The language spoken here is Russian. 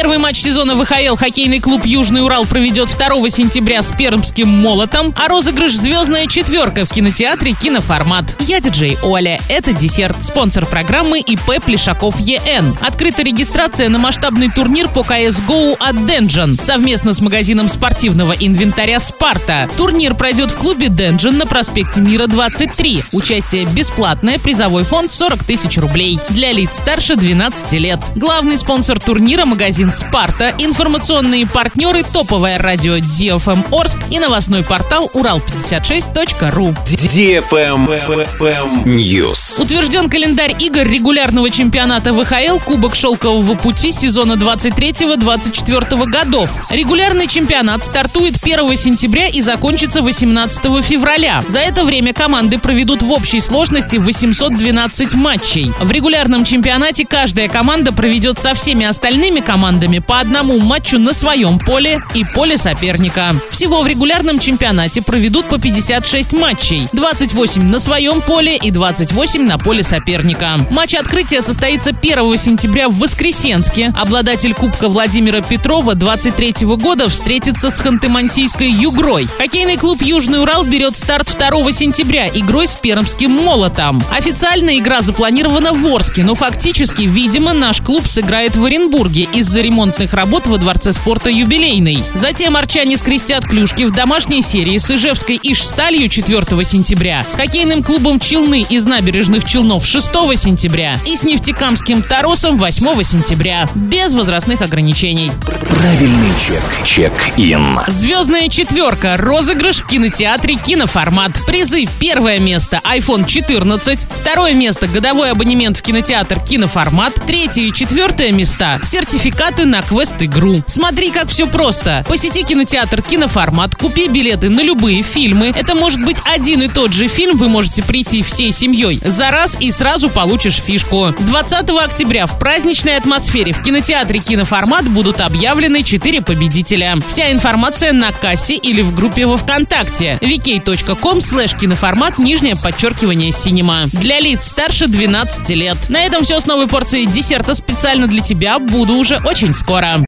Первый матч сезона ВХЛ хоккейный клуб «Южный Урал» проведет 2 сентября с пермским «Молотом», а розыгрыш «Звездная четверка» в кинотеатре «Киноформат». Я диджей Оля. Это десерт. Спонсор программы ИП Плешаков ЕН. Открыта регистрация на масштабный турнир по CSGO от Денджин совместно с магазином спортивного инвентаря «Спарта». Турнир пройдет в клубе Денджин на проспекте Мира 23. Участие бесплатное, призовой фонд 40 тысяч рублей. Для лиц старше 12 лет. Главный спонсор турнира – магазин «Спарта», информационные партнеры – топовое радио DFM Орск и новостной портал урал56.ру. DFM News. Утвержден календарь игр регулярного чемпионата ВХЛ Кубок Шелкового пути сезона 23-24 годов. Регулярный чемпионат стартует 1 сентября и закончится 18 февраля. За это время команды проведут в общей сложности 812 матчей. В регулярном чемпионате каждая команда проведет со всеми остальными командами по одному матчу на своем поле и поле соперника. Всего в регулярном чемпионате проведут по 56 матчей. 28 на своем поле и 28 на поле соперника. Матч открытия состоится 1 сентября в Воскресенске. Обладатель Кубка Владимира Петрова 23 года встретится с Ханты-Мансийской Югрой. Хоккейный клуб «Южный Урал» берет старт 2 сентября игрой с пермским «Молотом». Официально игра запланирована в Орске, но фактически, видимо, наш клуб сыграет в Оренбурге из-за ремонтных работ во Дворце спорта «Юбилейный». Затем арчане скрестят клюшки в домашней серии с Ижевской Иш-Сталью 4 сентября, с хоккейным клубом «Челны» из набережных Челнов 6 сентября и с нефтекамским «Таросом» 8 сентября. Без возрастных ограничений. Правильный чек. Чек-ин. Звездная четверка. Розыгрыш в кинотеатре «Киноформат». Призы. Первое место – iPhone 14. Второе место – годовой абонемент в кинотеатр «Киноформат». Третье и четвертое места – сертификаты на квест-игру. Смотри, как все просто. Посети кинотеатр «Киноформат», купи билеты на любые фильмы. Это может быть один и тот же фильм, вы можете прийти всей семьей за раз и сразу получишь фишку. 20 октября в праздничной атмосфере в кинотеатре «Киноформат» будут объявлены 4 победителя. Вся информация на кассе или в группе во Вконтакте vk.com slash киноформат нижнее подчеркивание синема. Для лиц старше 12 лет. На этом все с новой порцией десерта специально для тебя. Буду уже очень Escora.